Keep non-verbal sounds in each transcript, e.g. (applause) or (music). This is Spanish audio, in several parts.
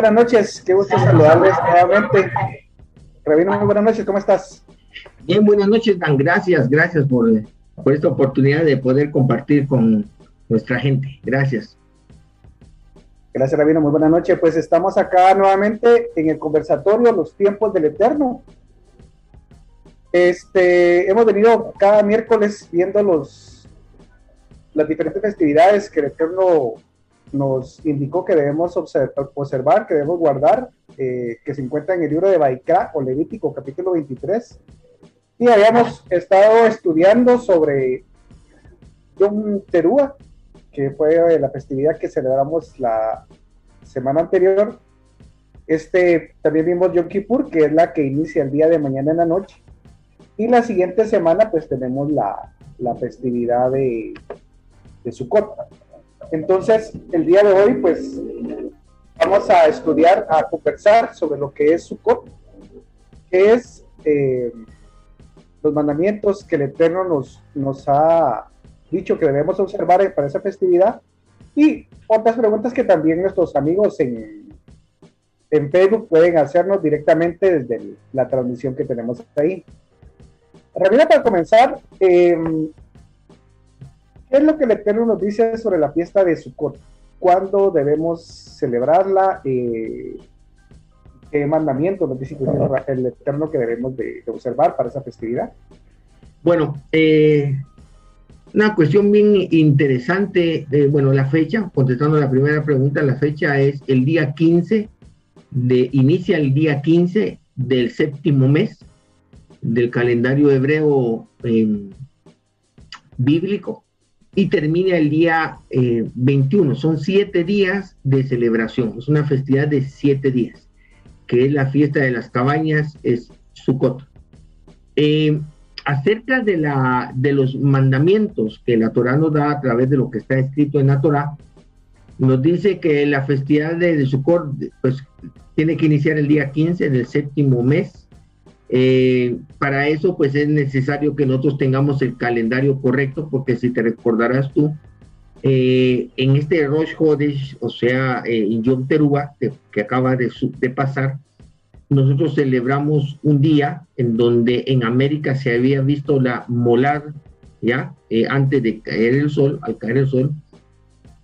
Buenas noches, qué gusto saludarles nuevamente. Rabino, muy buenas noches, ¿cómo estás? Bien, buenas noches, Dan. Gracias, gracias por, por esta oportunidad de poder compartir con nuestra gente. Gracias. Gracias, Rabino. Muy buenas noches. Pues estamos acá nuevamente en el conversatorio Los tiempos del Eterno. Este, hemos venido cada miércoles viendo los, las diferentes festividades que el Eterno nos indicó que debemos observar, que debemos guardar, eh, que se encuentra en el libro de Baikra o Levítico capítulo 23. Y habíamos estado estudiando sobre Yom Teruah, que fue la festividad que celebramos la semana anterior. Este, también vimos Yom Kippur, que es la que inicia el día de mañana en la noche. Y la siguiente semana, pues tenemos la, la festividad de, de Sukkot. Entonces, el día de hoy, pues, vamos a estudiar, a conversar sobre lo que es Sukkot, que es eh, los mandamientos que el Eterno nos, nos ha dicho que debemos observar para esa festividad y otras preguntas que también nuestros amigos en, en Facebook pueden hacernos directamente desde la transmisión que tenemos ahí. Ramiro, para comenzar, eh, ¿Qué es lo que el Eterno nos dice sobre la fiesta de Sukkot? ¿Cuándo debemos celebrarla? Eh, ¿Qué mandamiento nos dice el Eterno que debemos de, observar para esa festividad? Bueno, eh, una cuestión bien interesante, eh, bueno, la fecha, contestando la primera pregunta, la fecha es el día 15, de, inicia el día 15 del séptimo mes del calendario hebreo bíblico y termina el día 21. Eh, Son siete días de celebración. Es una festividad de siete días, que es la fiesta de las cabañas, es Sukkot. Eh, acerca de, la, de los mandamientos que la Torah nos da a través de lo que está escrito en la Torah, nos dice que la festividad de, de Sukkot pues, tiene que iniciar el día 15 del séptimo mes eh, para eso, pues es necesario que nosotros tengamos el calendario correcto, porque si te recordarás tú, eh, en este Rosh Hodesh, o sea, eh, en Yom Teruah, que, acaba de, de, pasar, nosotros celebramos un día en donde en América se había visto la molar, ¿ya? antes de caer el sol, al caer el sol,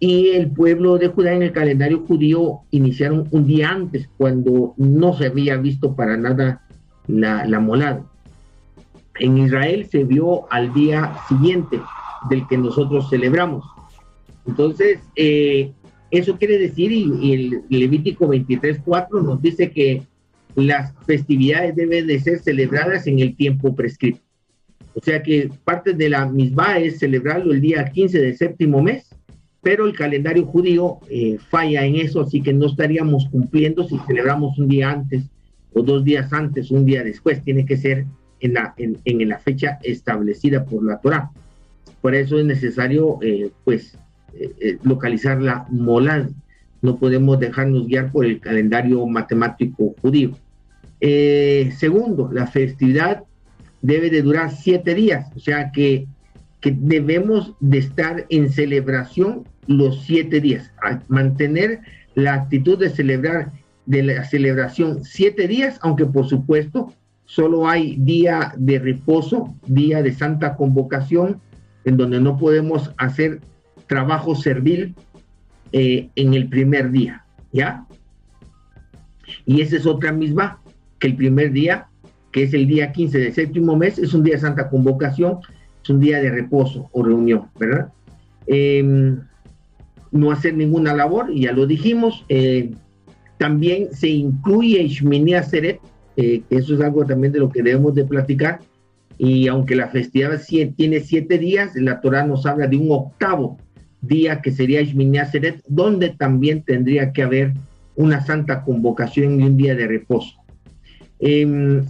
y el pueblo de Judá en el calendario judío iniciaron un día antes, cuando no se había visto para nada la, la. En Israel se vio al día siguiente del que nosotros celebramos. Entonces, eh, eso quiere decir, y, el Levítico 23.4 nos dice que las festividades deben de ser celebradas en el tiempo prescrito. O sea que parte de la misma es celebrarlo el día 15 del séptimo mes, pero el calendario judío eh, falla en eso, así que no estaríamos cumpliendo si celebramos un día antes o dos días antes, un día después, tiene que ser en la, en, en la fecha establecida por la Torah. Por eso es necesario, eh, pues, eh, eh, localizar la molad. No podemos dejarnos guiar por el calendario matemático judío. segundo, la festividad debe de durar siete días, o sea que, que debemos de estar en celebración los siete días, mantener la actitud de celebrar de la celebración siete días, aunque por supuesto solo hay día de reposo, día de santa convocación, en donde no podemos hacer trabajo servil eh, en el primer día, ¿ya? Y esa es otra misma, que el primer día, que es el día 15 del séptimo mes, es un día de santa convocación, es un día de reposo o reunión, ¿verdad? Em, no hacer ninguna labor, ya lo dijimos, eh, también se incluye Shmini Seret, eh, eso es algo también de lo que debemos de platicar. Y aunque la festividad tiene siete días, la Torah nos habla de un octavo día que sería Shmini Seret, donde también tendría que haber una santa convocación y un día de reposo. Em,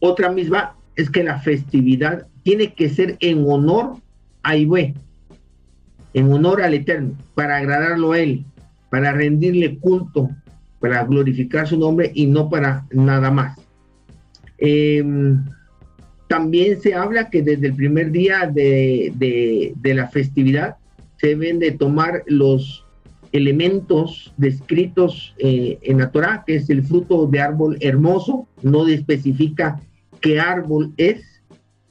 otra misma es que la festividad tiene que ser en honor a Ibe, en honor al Eterno, para agradarlo a Él, para rendirle culto, para glorificar su nombre y no para nada más. Em, también se habla que desde el primer día de, la festividad se deben de tomar los elementos descritos eh, en la Torah, que es el fruto de árbol hermoso, no especifica qué árbol es,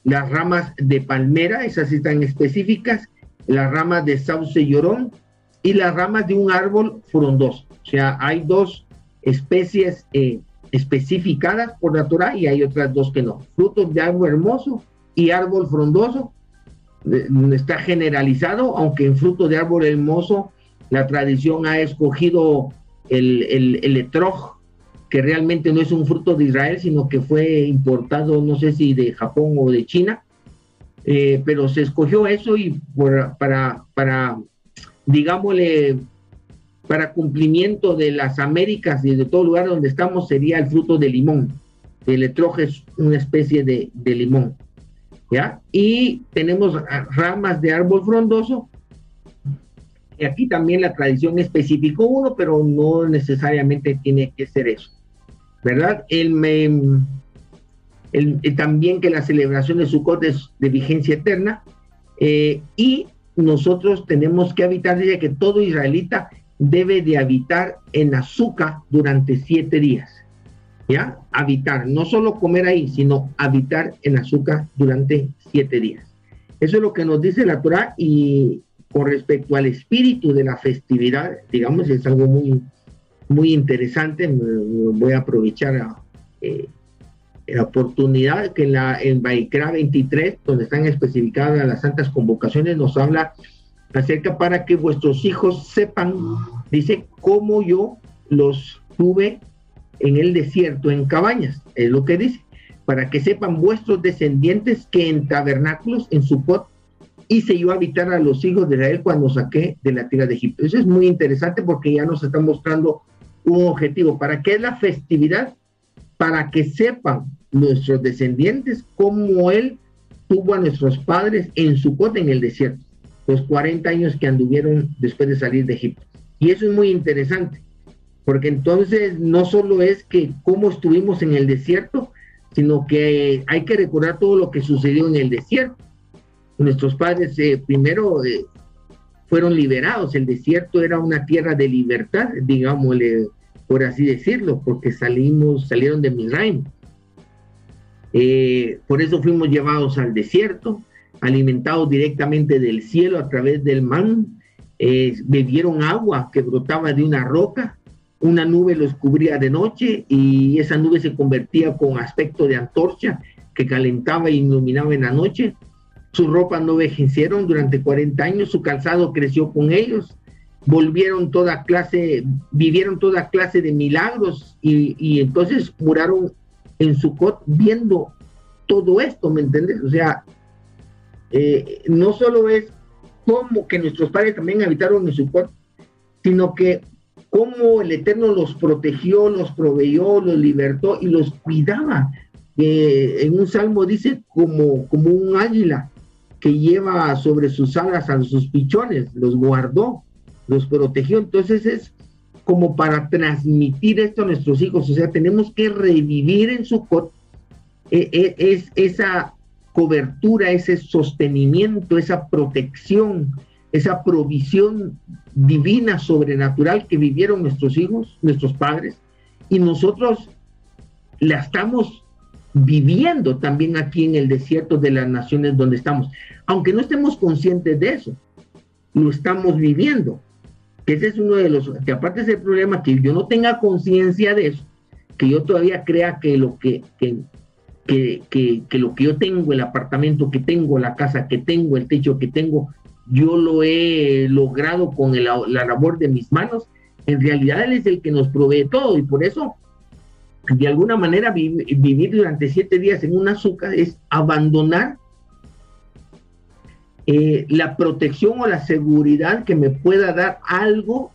las ramas de palmera, esas están específicas, las ramas de sauce llorón y las ramas de un árbol frondoso. O sea, hay dos especies eh, especificadas por la Torah y hay otras dos que no. Frutos de árbol hermoso y árbol frondoso. Está generalizado, aunque en fruto de árbol hermoso la tradición ha escogido el, el, el etrog, que realmente no es un fruto de Israel, sino que fue importado, no sé si de Japón o de China, eh, pero se escogió eso y para, para, digámosle, para cumplimiento de las Américas y de todo lugar donde estamos sería el fruto de limón. El etrog es una especie de, de limón. ¿Ya? Y tenemos ramas de árbol frondoso y aquí también la tradición especificó uno, pero no necesariamente tiene que ser eso. ¿Verdad? El, el, también que la celebración de Sukkot es de vigencia eterna. Eh, y nosotros tenemos que habitar, dice que todo israelita debe de habitar en azúcar durante siete días. ¿Ya? Habitar, no solo comer ahí, sino habitar en azúcar durante siete días. Eso es lo que nos dice la Torah y, con respecto al espíritu de la festividad, digamos, es algo muy, muy interesante. voy a aprovechar eh, la oportunidad que la, en Baikra 23, donde están especificadas las santas convocaciones, nos habla acerca para que vuestros hijos sepan, dice, cómo yo los tuve en el desierto, en cabañas, es lo que dice, para que sepan vuestros descendientes que en tabernáculos, en su pot, hice yo habitar a los hijos de Israel cuando saqué de la tierra de Egipto. Eso es muy interesante porque ya nos está mostrando un objetivo. ¿Para qué es la festividad? Para que sepan nuestros descendientes cómo Él tuvo a nuestros padres en su cota en el desierto, los 40 años que anduvieron después de salir de Egipto. Y eso es muy interesante, porque entonces no solo es que cómo estuvimos en el desierto, sino que hay que recordar todo lo que sucedió en el desierto nuestros padres eh, primero eh, fueron liberados, el desierto era una tierra de libertad, digámosle, por así decirlo, porque salimos, salieron de Misraim. Eh, por eso fuimos llevados al desierto, alimentados directamente del cielo a través del man, bebieron agua que brotaba de una roca, una nube los cubría de noche y esa nube se convertía con aspecto de antorcha que calentaba e iluminaba en la noche sus ropas no vejecieron durante 40 años, su calzado creció con ellos, volvieron toda clase, vivieron toda clase de milagros y, entonces muraron en Sucot viendo todo esto, ¿me entiendes? O sea, eh, no solo es como que nuestros padres también habitaron en Sucot, sino que cómo el Eterno los protegió, los proveyó, los libertó y los cuidaba. Eh, en un salmo dice como, como un águila que lleva sobre sus alas a sus pichones, los guardó, los protegió. Entonces es como para transmitir esto a nuestros hijos. O sea, tenemos que revivir en su eh, eh, es esa cobertura, ese sostenimiento, esa protección, esa provisión divina, sobrenatural que vivieron nuestros hijos, nuestros padres, y nosotros la estamos viviendo también aquí en el desierto de las naciones donde estamos aunque no estemos conscientes de eso, lo estamos viviendo. Que ese es uno de los, que aparte es el problema, que yo no tenga conciencia de eso, que yo todavía crea que lo que, que, que, que, lo que yo tengo, el apartamento que tengo, la casa que tengo, el techo que tengo, yo lo he logrado con la labor de mis manos, en realidad Él es el que nos provee todo y por eso, de alguna manera, vivir durante siete días en un azúcar es abandonar eh, la protección o la seguridad que me pueda dar algo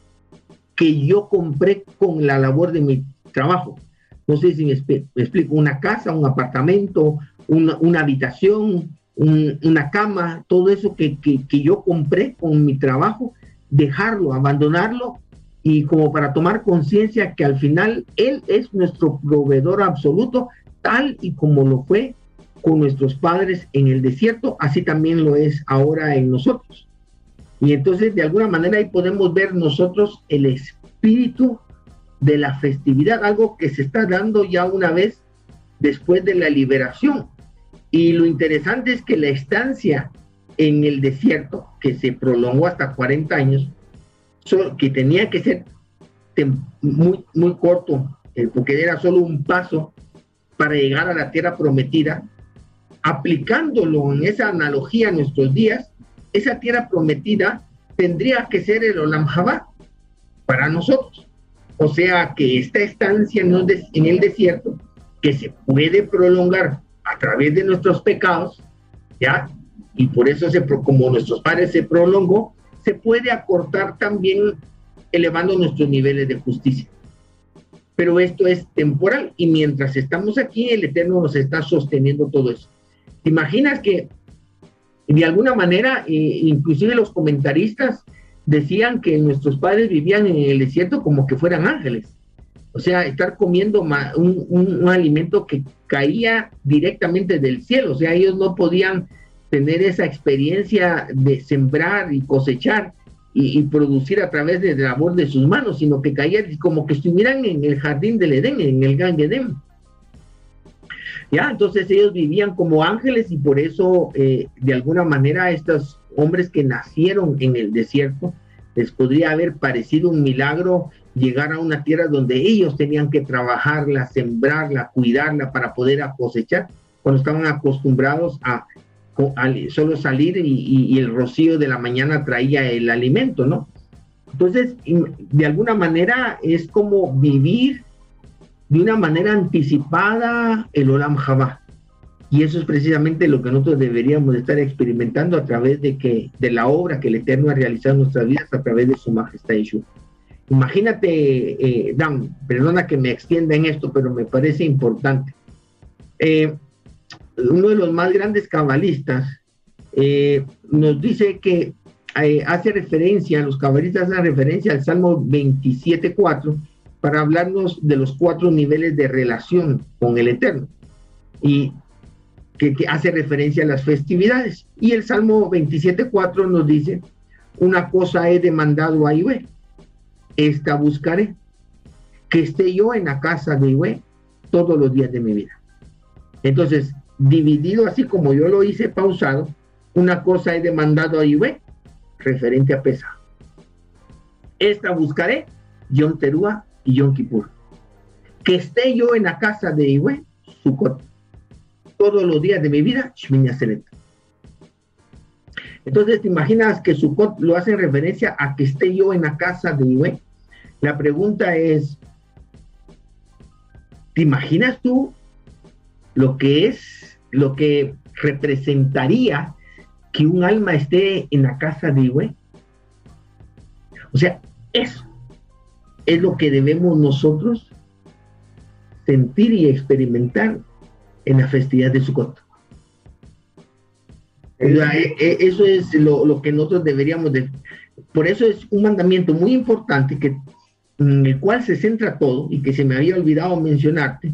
que yo compré con la labor de mi trabajo. No sé si me, explico, una casa, un apartamento, una, habitación, una cama, todo eso que, que yo compré con mi trabajo, dejarlo, abandonarlo y como para tomar conciencia que al final Él es nuestro proveedor absoluto, tal y como lo fue con nuestros padres en el desierto, así también lo es ahora en nosotros. Y entonces, de alguna manera, ahí podemos ver nosotros el espíritu de la festividad, algo que se está dando ya una vez después de la liberación. Y lo interesante es que la estancia en el desierto, que se prolongó hasta 40 años, que tenía que ser muy, muy corto, eh, porque era solo un paso para llegar a la tierra prometida, aplicándolo en esa analogía a nuestros días, esa tierra prometida tendría que ser el Olam Jabá para nosotros. O sea que esta estancia en el desierto, que se puede prolongar a través de nuestros pecados, ¿ya? Y por eso, como nuestros padres se prolongó, se puede acortar también elevando nuestros niveles de justicia. Pero esto es temporal y mientras estamos aquí, el Eterno nos está sosteniendo todo eso. ¿Te imaginas que de alguna manera, eh, inclusive los comentaristas decían que nuestros padres vivían en el desierto como que fueran ángeles? O sea, estar comiendo un, alimento que caía directamente del cielo. O sea, ellos no podían tener esa experiencia de sembrar y cosechar y, producir a través de la labor de sus manos, sino que caían como que estuvieran en el jardín del Edén, en el Gan Edén. Ya, entonces ellos vivían como ángeles y por eso, eh, de alguna manera, estos hombres que nacieron en el desierto, les podría haber parecido un milagro llegar a una tierra donde ellos tenían que trabajarla, sembrarla, cuidarla para poder cosechar, cuando estaban acostumbrados a solo salir y, el rocío de la mañana traía el alimento, ¿no? Entonces, de alguna manera es como vivir de una manera anticipada el Olam Jabá. Y eso es precisamente lo que nosotros deberíamos estar experimentando a través de, que, de la obra que el Eterno ha realizado en nuestras vidas a través de su majestad Yeshua. Imagínate, eh, Dan, perdona que me extienda en esto, pero me parece importante. Eh, uno de los más grandes cabalistas, eh, nos dice que eh, hace referencia, los cabalistas hacen referencia al Salmo 27.4 para hablarnos de los cuatro niveles de relación con el Eterno y que, hace referencia a las festividades. Y el Salmo 27.4 nos dice, una cosa he demandado a Iwe, esta buscaré, que esté yo en la casa de Iwe todos los días de mi vida. Entonces, dividido así como yo lo hice pausado, una cosa he demandado a Ibe, referente a Pesa. Esta buscaré, Yom Terúa y Yom Kippur. Que esté yo en la casa de Iwe, Sukkot, todos los días de mi vida, Shmini Entonces, ¿te imaginas que Sukkot lo hace en referencia a que esté yo en la casa de Iwe? La pregunta es, ¿te imaginas tú lo que es lo que representaría que un alma esté en la casa de Iwe. O sea, eso es lo que debemos nosotros sentir y experimentar en la festividad de Sukkot. E, e, eso es lo, que nosotros deberíamos de... Por eso es un mandamiento muy importante que, en el cual se centra todo y que se me había olvidado mencionarte,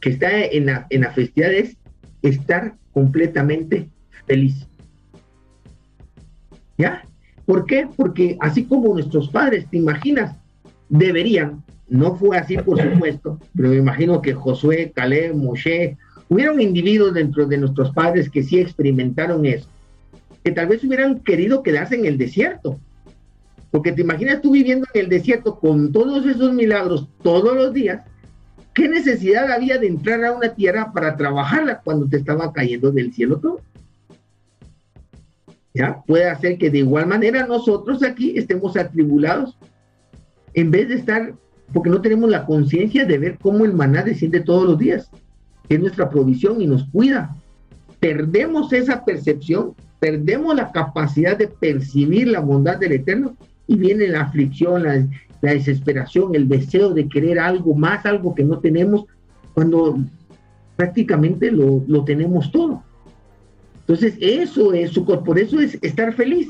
que está en la, en la festividad es estar completamente feliz. ¿Ya? ¿Por qué? Porque así como nuestros padres, ¿te imaginas? Deberían, no fue así por supuesto, pero me imagino que Josué, Caleb, Moshe, hubieron individuos dentro de nuestros padres que sí experimentaron eso, que tal vez hubieran querido quedarse en el desierto. Porque te imaginas tú viviendo en el desierto con todos esos milagros todos los días ¿Qué necesidad había de entrar a una tierra para trabajarla cuando te estaba cayendo del cielo todo? ¿Ya? Puede hacer que de igual manera nosotros aquí estemos atribulados en vez de estar, porque no tenemos la conciencia de ver cómo el maná desciende todos los días, es nuestra provisión y nos cuida. Perdemos esa percepción, perdemos la capacidad de percibir la bondad del Eterno y viene la aflicción, la, la desesperación, el deseo de querer algo más, algo que no tenemos, cuando prácticamente lo, tenemos todo. Entonces, eso es su por eso es estar feliz.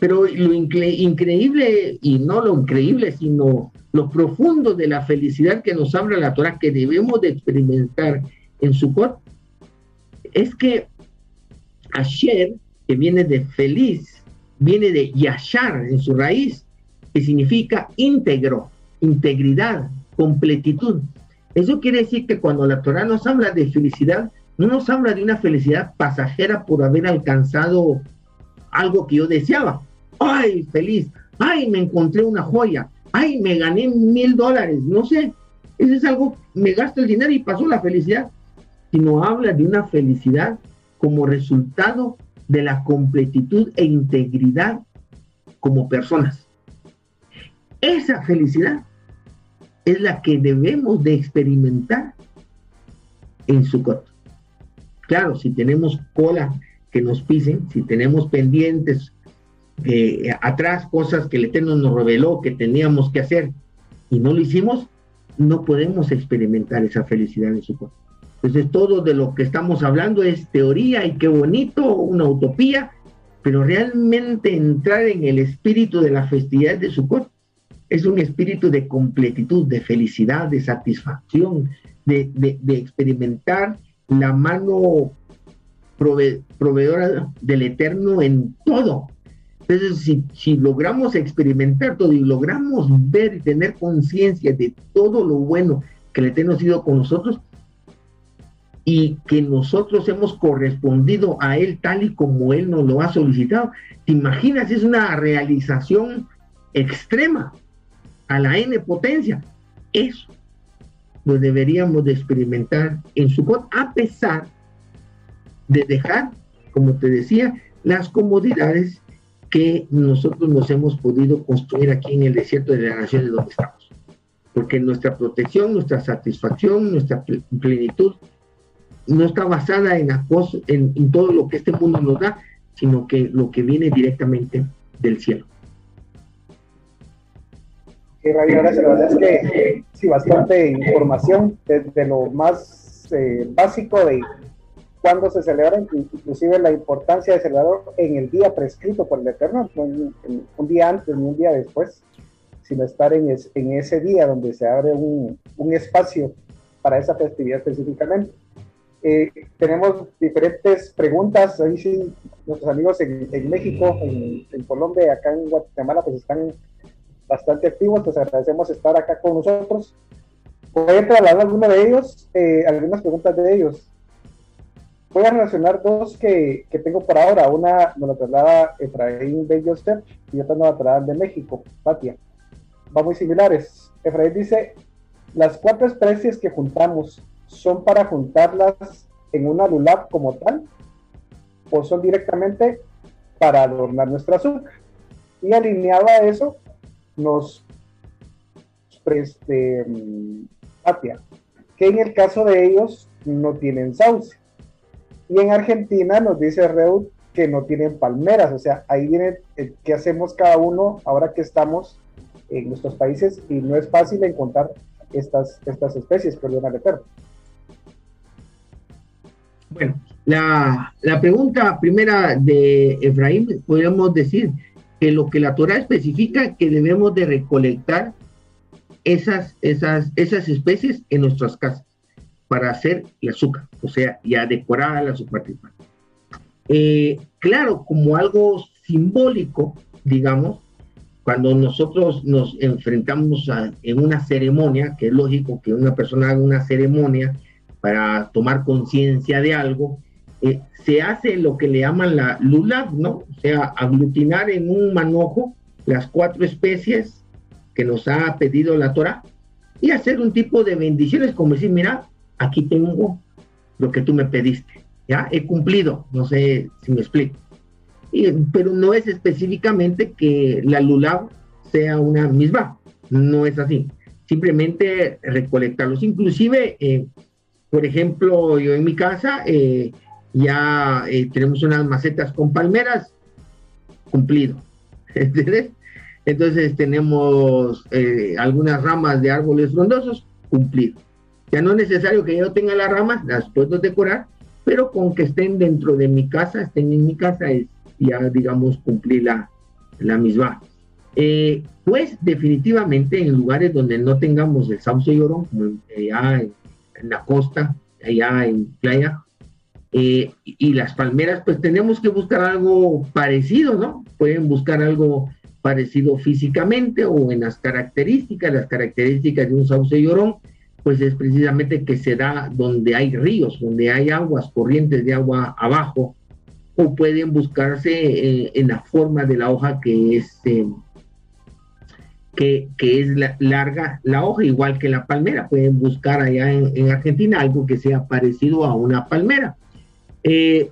Pero lo increíble, y no lo increíble, sino lo profundo de la felicidad que nos habla la Torah, que debemos de experimentar en Sukkot, es que ayer, que viene de feliz, viene de yashar en su raíz, que significa íntegro, integridad, completitud. Eso quiere decir que cuando la Torah nos habla de felicidad, no nos habla de una felicidad pasajera por haber alcanzado algo que yo deseaba. ¡Ay, feliz! ¡Ay, me encontré una joya! ¡Ay, me gané mil dólares! No sé. Eso es algo, me gasto el dinero y pasó la felicidad. Sino habla de una felicidad como resultado de la completitud e integridad como personas. Esa felicidad es la que debemos de experimentar en Sukkot. Claro, si tenemos cola que nos pisen, si tenemos pendientes eh, atrás cosas que el Eterno nos reveló que teníamos que hacer y no lo hicimos, no podemos experimentar esa felicidad en Sukkot. Entonces todo de lo que estamos hablando es teoría y qué bonito, una utopía, pero realmente entrar en el espíritu de la festividad de Sukkot es un espíritu de completitud, de felicidad, de satisfacción, de, experimentar la mano proveedora del Eterno en todo. Entonces, si, si, logramos experimentar todo y logramos ver y tener conciencia de todo lo bueno que el Eterno ha sido con nosotros y que nosotros hemos correspondido a Él tal y como Él nos lo ha solicitado, ¿te imaginas? Es una realización extrema a la N potencia. Eso lo deberíamos de experimentar en su a pesar de dejar, como te decía, las comodidades que nosotros nos hemos podido construir aquí en el desierto de las naciones donde estamos. Porque nuestra protección, nuestra satisfacción, nuestra plenitud no está basada en, en, en todo lo que este mundo nos da, sino que lo que viene directamente del cielo. Sí, verdad es que sí, bastante información desde lo más eh, básico de cuándo se celebra, inclusive la importancia de celebrar en el día prescrito por el Eterno, no un día antes ni un día después, sino estar en, ese día donde se abre un, espacio para esa festividad específicamente. Eh, tenemos diferentes preguntas, ahí sí, nuestros amigos en, en México, en, en, Colombia, acá en Guatemala, pues están bastante activos, pues agradecemos estar acá con nosotros. Voy a trasladar algunos de ellos, eh, algunas preguntas de ellos. Voy a relacionar dos que, que tengo por ahora. Una nos la traslada Efraín de Joseph y otra nos la traslada de México, Patia. Va muy similares. Efraín dice, las cuatro especies que juntamos son para juntarlas en una lulab como tal o son directamente para adornar nuestra azúcar. Y alineado a eso, nos preste Patia, que en el caso de ellos no tienen sauce. Y en Argentina nos dice Reud que no tienen palmeras, o sea, ahí viene qué hacemos cada uno ahora que estamos en nuestros países y no es fácil encontrar estas, estas especies, perdón, Eterno. Bueno, la, la, pregunta primera de Efraín, podríamos decir que lo que la Torah especifica que debemos de recolectar esas, esas, esas especies en nuestras casas para hacer el azúcar, o sea, ya decorar la azúcar eh, claro, como algo simbólico, digamos, cuando nosotros nos enfrentamos a, en una ceremonia, que es lógico que una persona haga una ceremonia para tomar conciencia de algo, eh, se hace lo que le llaman la lulab, ¿no? O sea, aglutinar en un manojo las cuatro especies que nos ha pedido la Torah y hacer un tipo de bendiciones, como decir, mira, aquí tengo lo que tú me pediste, ya he cumplido, no sé si me explico. pero no es específicamente que la lulab sea una misma, no es así. Simplemente recolectarlos. Inclusive, eh, por ejemplo, yo en mi casa, eh, ya eh, tenemos unas macetas con palmeras, cumplido. (laughs) Entonces tenemos eh, algunas ramas de árboles frondosos, cumplido. Ya no es necesario que yo tenga las ramas, las puedo decorar, pero con que estén dentro de mi casa, estén en mi casa, es ya, digamos, cumplir la, la misma. Eh, pues definitivamente en lugares donde no tengamos el sauce llorón, como allá en, en la costa, allá en playa, Eh, y las palmeras, pues tenemos que buscar algo parecido, ¿no? Pueden buscar algo parecido físicamente o en las características, las características de un sauce llorón, pues es precisamente que se da donde hay ríos, donde hay aguas, corrientes de agua abajo, o pueden buscarse eh, en la forma de la hoja que es, eh, que, es larga la hoja, igual que la palmera. Pueden buscar allá en, Argentina algo que sea parecido a una palmera. Eh,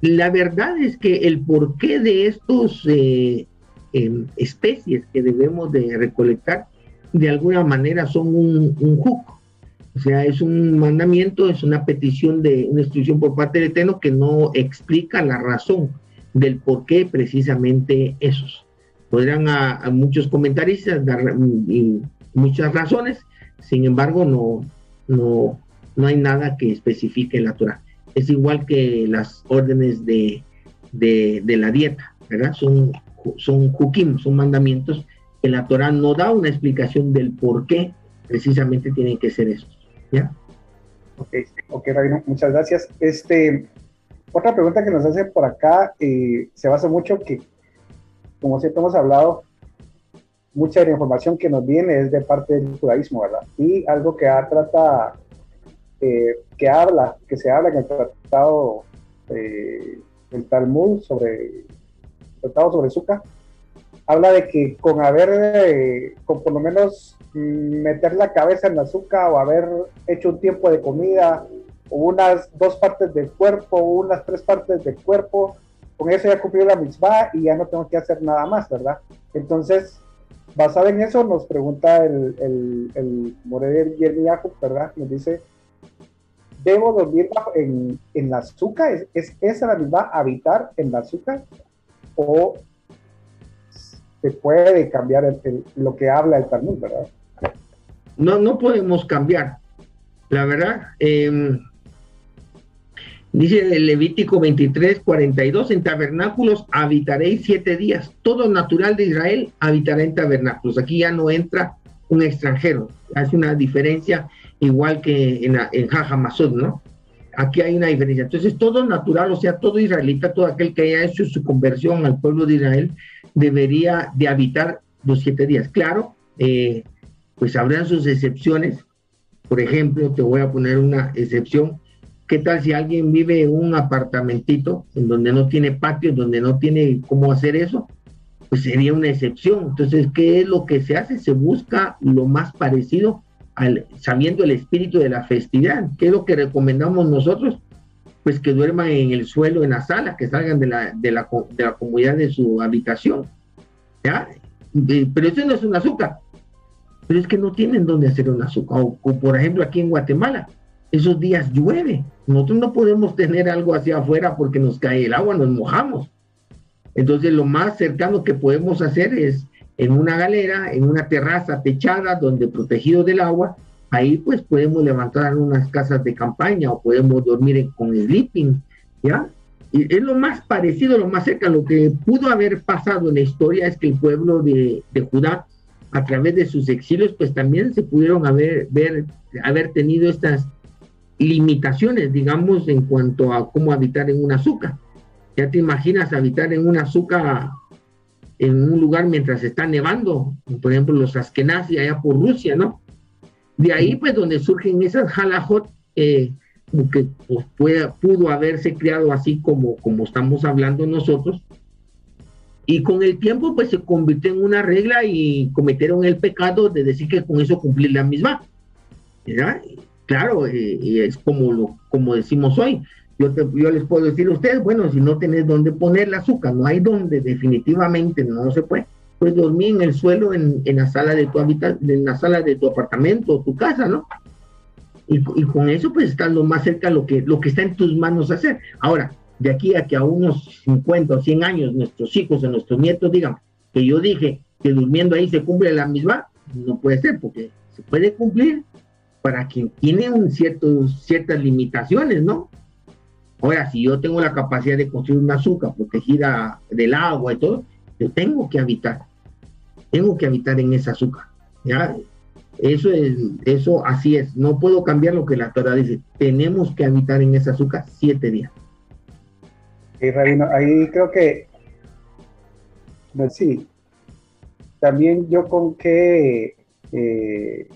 la verdad es que el porqué de estos em, especies que debemos de recolectar, de alguna manera son un, un hook, o sea, es un mandamiento, es una petición de una instrucción por parte del Eterno que no explica la razón del por qué precisamente esos. Podrán a, muchos comentaristas dar mm, muchas razones, sin embargo, no, no, no hay nada que especifique la Torah. Es igual que las órdenes de, de, la dieta, ¿verdad? Son, son hukim, son mandamientos que la Torah no da una explicación del por qué precisamente tienen que ser esos. ¿Ya? Ok, ok, Rabino, muchas gracias. Este, otra pregunta que nos hacen por acá eh, se basa mucho que, como siempre hemos hablado, mucha de la información que nos viene es de parte del judaísmo, ¿verdad? Y algo que trata, eh, que habla, que se habla en el tratado eh, del Talmud sobre, tratado sobre Zucca, habla de que con haber, con por lo menos meter la cabeza en la azúcar o haber hecho un tiempo de comida unas dos partes del cuerpo unas tres partes del cuerpo, con eso ya cumplió la misma y ya no tengo que hacer nada más, ¿verdad? Entonces, basado en eso, nos pregunta el, el, el Morel ¿verdad? Nos dice, ¿debo dormir en, en la azúcar? ¿Es, ¿Es, esa la misma habitar en la azúcar? ¿O se puede cambiar lo que habla el Talmud, verdad? no, no podemos cambiar. La verdad, em, dice Levítico 23, 42, en tabernáculos habitaréis siete días. Todo natural de Israel habitará en tabernáculos. Aquí ya no entra un extranjero. Hace una diferencia igual que en, en Jajamasud, ¿no? Aquí hay una diferencia. Entonces, todo natural, o sea, todo israelita, todo aquel que haya hecho su conversión al pueblo de Israel, debería de habitar los siete días. Claro, eh, pues habrán sus excepciones. Por ejemplo, te voy a poner una excepción. ¿Qué tal si alguien vive en un apartamentito en donde no tiene patio, donde no tiene cómo hacer eso? Pues sería una excepción. Entonces, ¿qué es lo que se hace? Se busca lo más parecido al, sabiendo el espíritu de la festividad. ¿Qué es lo que recomendamos nosotros? Pues que duerman en el suelo, en la sala, que salgan de la, de la, de la comunidad de su habitación. ¿Ya? Pero eso no es un azúcar pero es que no tienen dónde hacer un azúcar. O, por ejemplo aquí en Guatemala, esos días llueve. Nosotros no podemos tener algo hacia afuera porque nos cae el agua, nos mojamos. Entonces lo más cercano que podemos hacer es en una galera, en una terraza techada, donde protegido del agua, ahí pues podemos levantar unas casas de campaña o podemos dormir con sleeping, ¿ya? Es lo más parecido, lo más cerca, lo que pudo haber pasado en la historia es que el pueblo de, de Judá a través de sus exilios, pues también se pudieron haber, haber tenido estas limitaciones, digamos, en cuanto a cómo habitar en un azúcar. Ya te imaginas habitar en un azúcar en un lugar mientras está nevando, por ejemplo, los Askenazi allá por Rusia, ¿no? De ahí, pues, donde surgen esas halajot, eh, que pues, pudo haberse creado así como, como estamos hablando nosotros, y con el tiempo, pues se convirtió en una regla y cometieron el pecado de decir que con eso cumplir la misma. Claro, es como, lo, como decimos hoy. Yo, yo les puedo decir a ustedes, bueno, si no tenés dónde poner el azúcar, no hay dónde, definitivamente no se puede. Pues dormir en el suelo, en, en la sala de tu habitación, en la sala de tu apartamento tu casa, ¿no? Y, y, con eso, pues estás lo más cerca lo que, lo que está en tus manos hacer. Ahora, de aquí a que a unos 50 o 100 años nuestros hijos o nuestros nietos digan que yo dije que durmiendo ahí se cumple la misma, no puede ser, porque se puede cumplir para quien tiene un cierto, ciertas limitaciones, ¿no? Ahora, si yo tengo la capacidad de construir una azúcar protegida del agua y todo, yo tengo que habitar, tengo que habitar en esa azúcar, ¿ya? Eso es, eso así es. No puedo cambiar lo que la Torah dice. Tenemos que habitar en esa azúcar siete días. Y Rabino, ahí creo que sí. También yo con qué eh,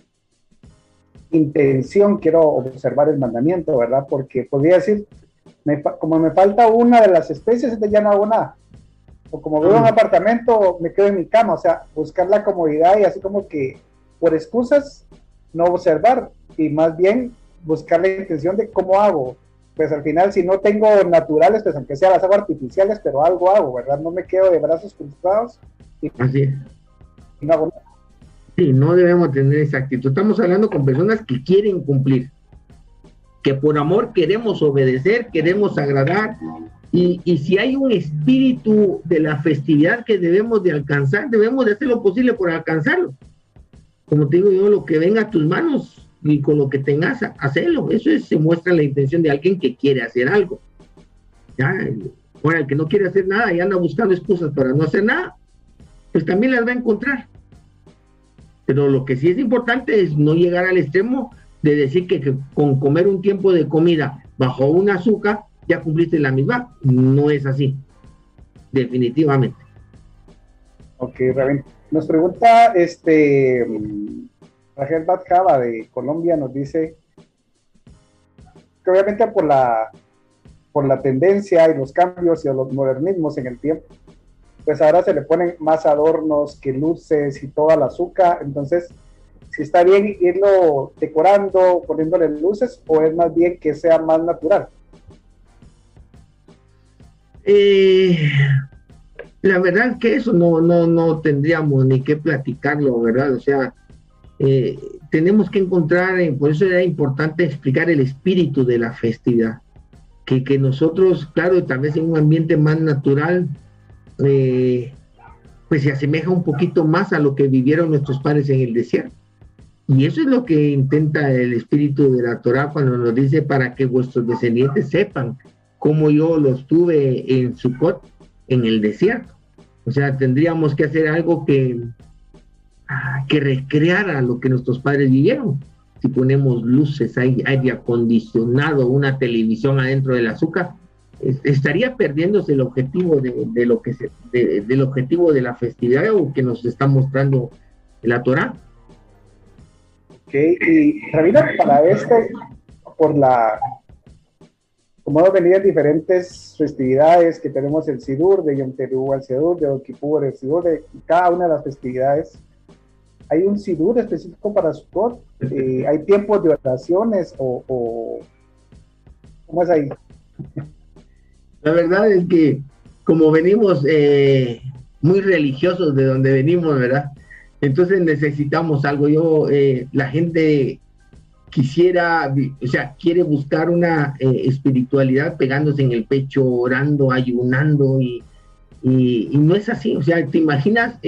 intención quiero observar el mandamiento, ¿verdad? Porque podría decir, como me falta una de las especies, ya no hago nada. O como veo un apartamento, me quedo en mi cama, o sea, buscar la comodidad y así como que por excusas no observar y más bien buscar la intención de cómo hago. Pues al final, si no tengo naturales, pues aunque sea las hago artificiales, pero algo hago, ¿verdad? No me quedo de brazos cruzados y, así no hago nada. Sí, no debemos tener esa actitud. Estamos hablando con personas que quieren cumplir, que por amor queremos obedecer, queremos agradar. Y, y, si hay un espíritu de la festividad que debemos de alcanzar, debemos de hacer lo posible por alcanzarlo. Como te digo yo, lo que venga a tus manos y con lo que tengas, hacerlo. Eso es, se muestra la intención de alguien que quiere hacer algo. ¿Ya? Ahora, el que no quiere hacer nada y anda buscando excusas para no hacer nada, pues también las va a encontrar. Pero lo que sí es importante es no llegar al extremo de decir que, con comer un tiempo de comida bajo un azúcar ya cumpliste la misma. No es así, definitivamente. Ok, Rabin. Nos pregunta este Rachel Batjava de Colombia, nos dice que obviamente por la, por la tendencia y los cambios y los modernismos en el tiempo, pues ahora se le ponen más adornos que luces y toda la azúcar. Entonces, si está bien irlo decorando, poniéndole luces, o es más bien que sea más natural. Eh, la verdad que eso no, no, no tendríamos ni que platicarlo, ¿verdad? O sea, eh, tenemos que encontrar, eh, por eso era importante explicar el espíritu de la festividad, que, que nosotros, claro, tal vez en un ambiente más natural, eh, pues se asemeja un poquito más a lo que vivieron nuestros padres en el desierto. Y eso es lo que intenta el espíritu de la Torah cuando nos dice para que vuestros descendientes sepan cómo yo los tuve en Sukkot, en el desierto. O sea, tendríamos que hacer algo que, ah, que recreara lo que nuestros padres vivieron. Si ponemos luces, aire acondicionado, una televisión adentro del azúcar, estaría perdiéndose el objetivo de, lo que se, del objetivo de la festividad o que nos está mostrando la Torah. Ok, y Rabino, para este, por la, como hemos venido en diferentes festividades, que tenemos el Sidur, de Yom Teruah el Sidur, de Okipur, el Sidur, de cada una de las festividades, ¿hay un Sidur específico para Sukkot? Eh, ¿Hay tiempos de oraciones o, o cómo es ahí? La verdad es que como venimos eh, muy religiosos de donde venimos, ¿verdad? Entonces necesitamos algo. Yo, eh, la gente quisiera, o sea, quiere buscar una eh, espiritualidad pegándose en el pecho, orando, ayunando y, no es así. O sea, te imaginas,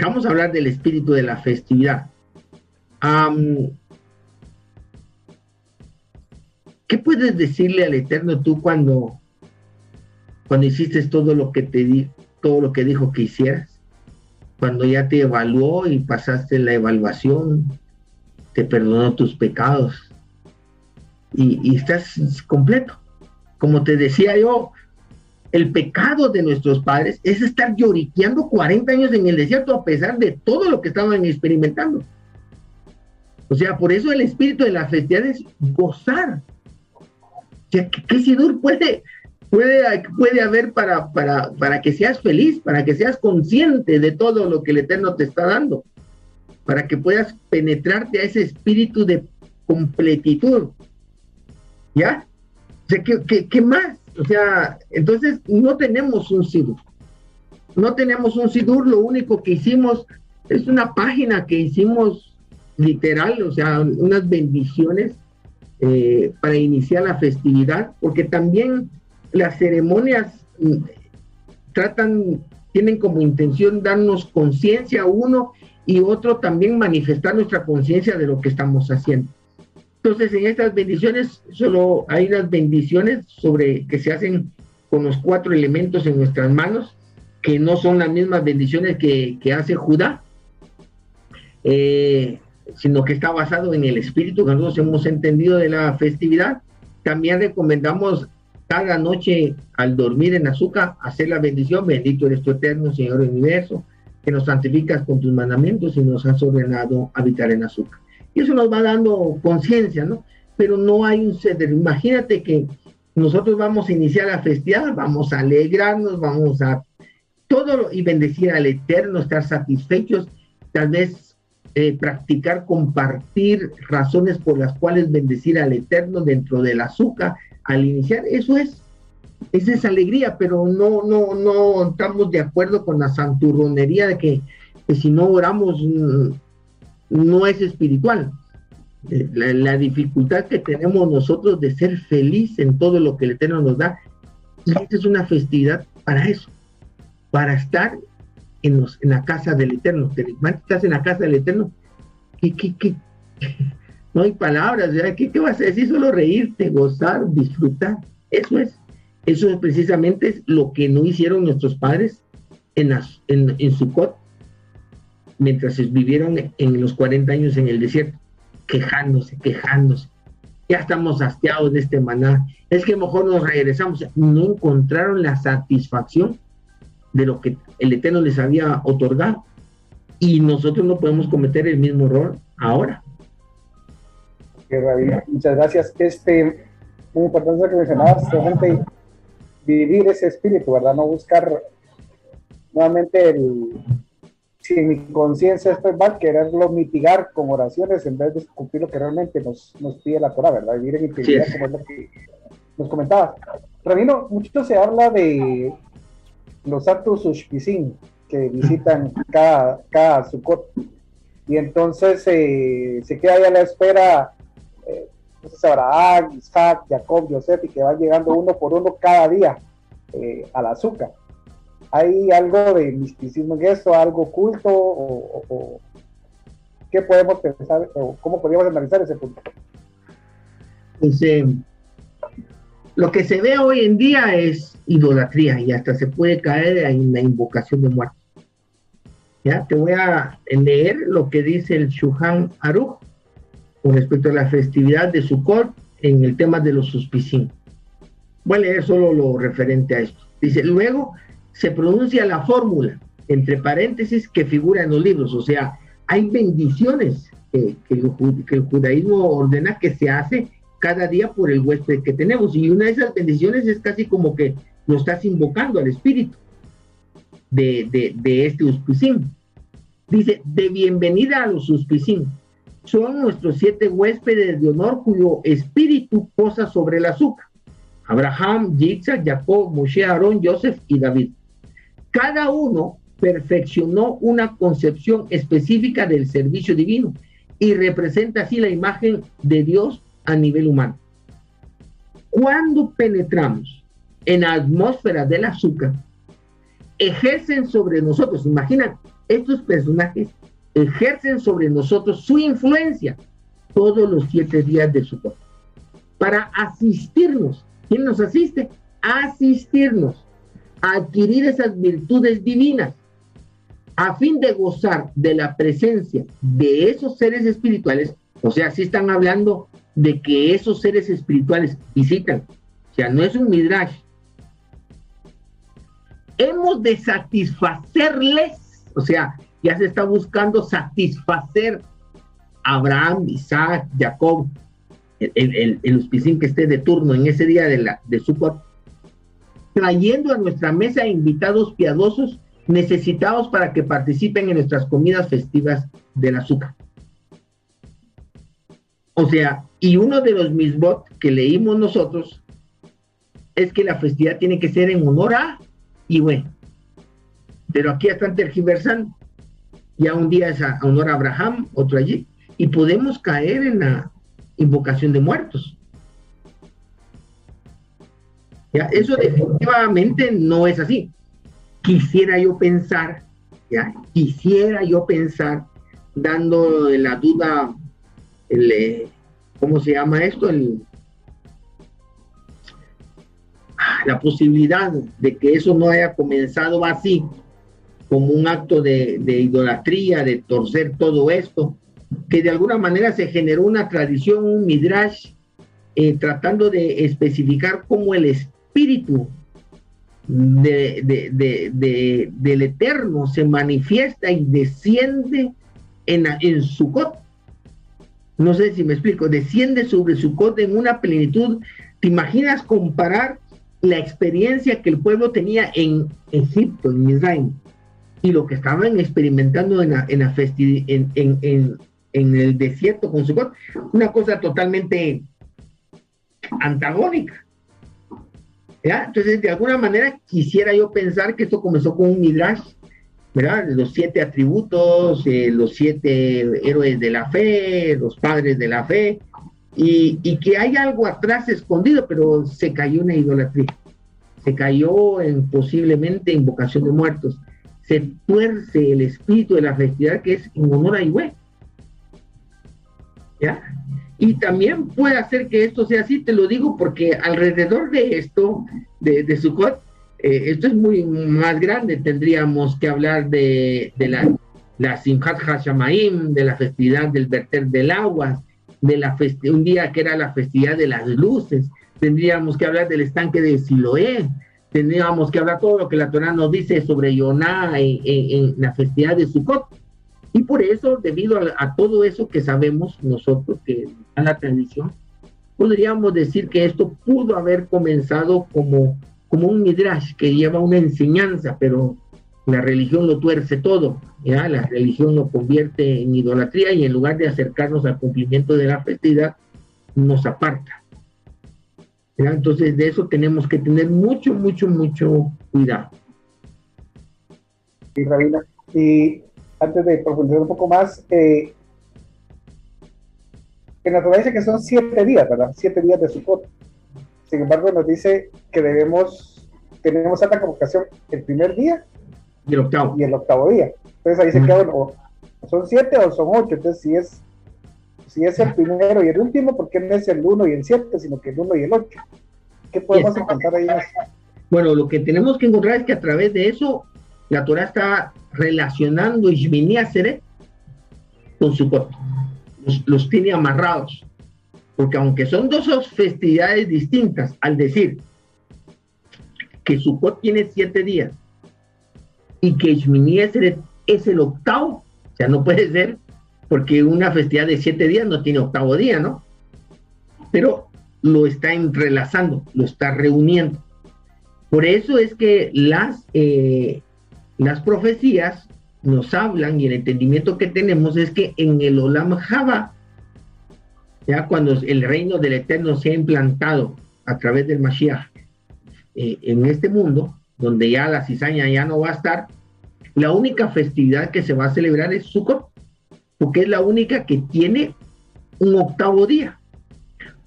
vamos a hablar del espíritu de la festividad. ¿Qué puedes decirle al Eterno tú cuando cuando hiciste todo lo que te di, todo lo que dijo que hicieras, cuando ya te evaluó y pasaste la evaluación, te perdonó tus pecados y, estás completo. Como te decía yo, el pecado de nuestros padres es estar lloriqueando 40 años en el desierto a pesar de todo lo que estaban experimentando. O sea, por eso el espíritu de la festividad es gozar. O sea, ¿qué, qué Sidur puede, puede, puede haber para, para, para que seas feliz, para que seas consciente de todo lo que el Eterno te está dando, para que puedas penetrarte a ese espíritu de completitud. ¿Ya? O sea, ¿qué, qué, más? O sea, entonces no tenemos un sidur. No tenemos un sidur, lo único que hicimos es una página que hicimos literal, o sea, unas bendiciones eh, para iniciar la festividad, porque también las ceremonias mm, tratan, tienen como intención darnos conciencia uno y otro también manifestar nuestra conciencia de lo que estamos haciendo. Entonces, en estas bendiciones solo hay las bendiciones sobre que se hacen con los cuatro elementos en nuestras manos, que no son las mismas bendiciones que, hace Judá. Eh, sino que está basado en el espíritu que nosotros hemos entendido de la festividad. También recomendamos cada noche al dormir en azúcar hacer la bendición, bendito eres tu eterno Señor universo, que nos santificas con tus mandamientos y nos has ordenado habitar en azúcar. Y eso nos va dando conciencia, ¿no? Pero no hay un ceder. Imagínate que nosotros vamos a iniciar la festividad, vamos a alegrarnos, vamos a todo y bendecir al Eterno, estar satisfechos, tal vez eh, practicar, compartir razones por las cuales bendecir al Eterno dentro del azúcar al iniciar. Eso es, esa es alegría, pero no, no, no estamos de acuerdo con la santurronería de que, si no oramos mm, no es espiritual. Eh, la, dificultad que tenemos nosotros de ser feliz en todo lo que el Eterno nos da, y es una festividad para eso, para estar en, los, en la casa del Eterno. Estás en la casa del Eterno. ¿Qué, no hay palabras. ¿Qué, ¿Qué, vas a decir? Solo reírte, gozar, disfrutar. Eso es. Eso es precisamente lo que no hicieron nuestros padres en, en, en Sukkot mientras vivieron en los 40 años en el desierto, quejándose, quejándose. Ya estamos hastiados de este maná. Es que mejor nos regresamos. No encontraron la satisfacción de lo que el Eterno les había otorgado. Y nosotros no podemos cometer el mismo error ahora. Muchas gracias. Este, muy importante que mencionabas, realmente vivir ese espíritu, ¿verdad? No buscar nuevamente el, si mi conciencia es mal, quererlo mitigar con oraciones en vez de cumplir lo que realmente nos, nos pide la Torah, ¿verdad? Vivir en integridad, como es lo que nos comentaba. Rabino, mucho se habla de los actos Ushpizin que visitan cada, cada Sukkot. Y entonces eh, se queda ahí a la espera, eh, entonces Abraham, Isaac, Jacob, Joseph, y que van llegando uno por uno cada día eh, al azúcar. ¿Hay algo de misticismo en eso, algo oculto? O, qué podemos pensar, o cómo podríamos analizar ese punto? Pues, lo que se ve hoy en día es idolatría y hasta se puede caer en la invocación de muerte. Ya, te voy a leer lo que dice el Shuhan Aruch con respecto a la festividad de Sukkot en el tema de los suspicín. Voy a leer solo lo referente a esto. Dice, luego se pronuncia la fórmula, entre paréntesis, que figura en los libros. O sea, hay bendiciones que, el judaísmo ordena que se hace cada día por el huésped que tenemos. Y una de esas bendiciones es casi como que lo estás invocando al espíritu de, de, este uspicín. Dice, de bienvenida a los uspicín. Son nuestros siete huéspedes de honor cuyo espíritu posa sobre el azúcar. Abraham, Yitzhak, Jacob, Moshe, Aarón, Joseph y David. Cada uno perfeccionó una concepción específica del servicio divino y representa así la imagen de Dios a nivel humano. Cuando penetramos en la atmósfera del azúcar, ejercen sobre nosotros, imagina, estos personajes ejercen sobre nosotros su influencia todos los siete días de su cuerpo para asistirnos. ¿Quién nos asiste? Asistirnos a adquirir esas virtudes divinas a fin de gozar de la presencia de esos seres espirituales. O sea, si están hablando de que esos seres espirituales visitan. O sea, no es un midrash. Hemos de satisfacerles, o sea, ya se está buscando satisfacer a Abraham, Isaac, Jacob, el, el, que esté de turno en ese día de, la, de su trayendo a nuestra mesa invitados piadosos necesitados para que participen en nuestras comidas festivas del azúcar. O sea, y uno de los misbot que leímos nosotros es que la festividad tiene que ser en honor a y bueno. Pero aquí están tergiversando. Ya un día es a honor a Abraham, otro allí. Y podemos caer en la invocación de muertos. ¿Ya? Eso definitivamente no es así. Quisiera yo pensar, ¿ya? quisiera yo pensar, dando la duda el, eh, ¿cómo se llama esto? El, ah, la posibilidad de que eso no haya comenzado así, como un acto de, idolatría, de torcer todo esto, que de alguna manera se generó una tradición, un midrash, eh, tratando de especificar cómo el espíritu de, del Eterno se manifiesta y desciende en, en Sukkot. No sé si me explico, desciende sobre Sukkot en una plenitud. ¿Te imaginas comparar la experiencia que el pueblo tenía en Egipto, en Israel, y lo que estaban experimentando en, la, en, la en, en, en, el desierto con Sukkot? Una cosa totalmente antagónica. Entonces, de alguna manera, quisiera yo pensar que esto comenzó con un midrash, ¿verdad? Los siete atributos, eh, los siete héroes de la fe, los padres de la fe, y, y, que hay algo atrás escondido, pero se cayó en la idolatría, se cayó en posiblemente invocación de muertos, se tuerce el espíritu de la festividad que es en honor a Yahweh. ¿Ya? Y también puede hacer que esto sea así, te lo digo porque alrededor de esto, de, de Sukkot, eh, esto es muy más grande. Tendríamos que hablar de, de la, la Hashamaim, de la festividad del verter del agua, de la un día que era la festividad de las luces. Tendríamos que hablar del estanque de Siloé. Tendríamos que hablar todo lo que la Torah nos dice sobre Yoná en, la festividad de Sukkot y por eso, debido a, todo eso que sabemos nosotros, que a la tradición, podríamos decir que esto pudo haber comenzado como, como un midrash que lleva una enseñanza, pero la religión lo tuerce todo, ¿ya? la religión lo convierte en idolatría y en lugar de acercarnos al cumplimiento de la festividad, nos aparta. Entonces de eso tenemos que tener mucho, mucho, mucho cuidado. Sí, Rabina. Y antes de profundizar un poco más, eh, en la Torah dice que son siete días, ¿verdad? Siete días de Sukkot. Sin embargo, nos dice que debemos, tenemos alta convocación el primer día y el octavo, y el octavo día. Entonces ahí se queda, bueno, son siete o son ocho. Entonces, si es, si es el primero y el último, ¿por qué no es el uno y el siete, sino que el uno y el ocho? ¿Qué podemos encontrar ahí? Bueno, lo que tenemos que encontrar es que a través de eso la Torah está relacionando Ishmini con su Los, los tiene amarrados. Porque aunque son dos festividades distintas, al decir que Sukkot tiene siete días y que Ishmini es el octavo, o sea, no puede ser porque una festividad de siete días no tiene octavo día, ¿no? Pero lo está entrelazando, lo está reuniendo. Por eso es que las eh, las profecías nos hablan y el entendimiento que tenemos es que en el Olam Java, ya cuando el reino del Eterno se ha implantado a través del Mashiach eh, en este mundo, donde ya la cizaña ya no va a estar, la única festividad que se va a celebrar es Sukkot, porque es la única que tiene un octavo día.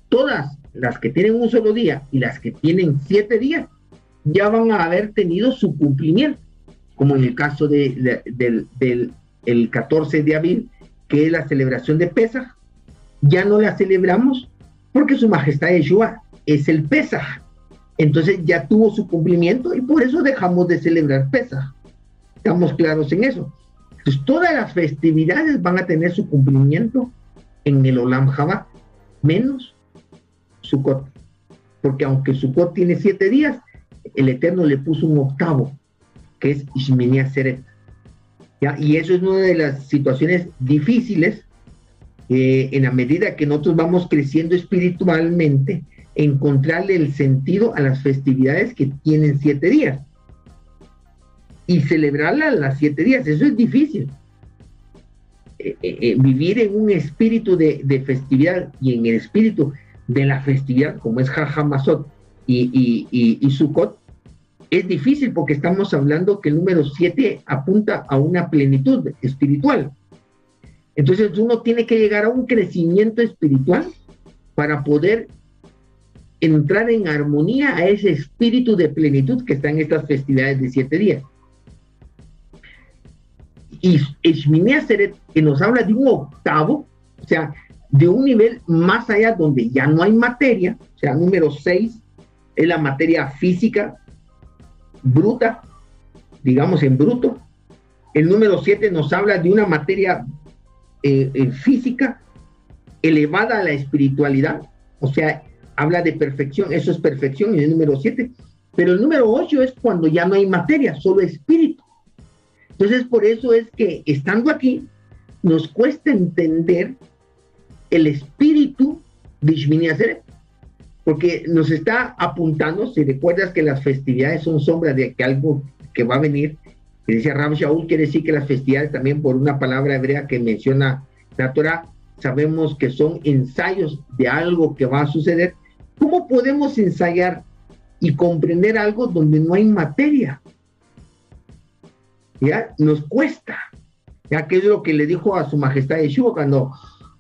Todas las que tienen un solo día y las que tienen siete días ya van a haber tenido su cumplimiento como en el caso de, del el 14 de abril, que es la celebración de Pesaj, ya no la celebramos porque su majestad Yeshua es el Pesaj. Entonces ya tuvo su cumplimiento y por eso dejamos de celebrar Pesaj. Estamos claros en eso. Entonces todas las festividades van a tener su cumplimiento en el Olam Jabá, menos Sukkot. Porque aunque Sukkot tiene siete días, el Eterno le puso un octavo que es Ishmenia Seret. Y eso es una de las situaciones difíciles eh, en la medida que nosotros vamos creciendo espiritualmente, encontrarle el sentido a las festividades que tienen siete días y celebrarlas las siete días. Eso es difícil. Eh, eh, vivir en un espíritu de, festividad y en el espíritu de la festividad, como es Jajamasot y, y, y, y Sukkot, es difícil porque estamos hablando que el número 7 apunta a una plenitud espiritual. Entonces uno tiene que llegar a un crecimiento espiritual para poder entrar en armonía a ese espíritu de plenitud que está en estas festividades de siete días. Y Eshminia Seret, que nos habla de un octavo, o sea, de un nivel más allá donde ya no hay materia, o sea, número 6 es la materia física, bruta, digamos en bruto. El número 7 nos habla de una materia eh, eh, física elevada a la espiritualidad, o sea, habla de perfección, eso es perfección en el número 7, pero el número 8 es cuando ya no hay materia, solo espíritu. Entonces, por eso es que estando aquí, nos cuesta entender el espíritu de Shmini porque nos está apuntando, si recuerdas que las festividades son sombras de que algo que va a venir, que dice Ram Shaul, quiere decir que las festividades también por una palabra hebrea que menciona la Torah, sabemos que son ensayos de algo que va a suceder. ¿Cómo podemos ensayar y comprender algo donde no hay materia? ¿Ya? Nos cuesta. ¿Ya? Que es lo que le dijo a su majestad Yeshua cuando,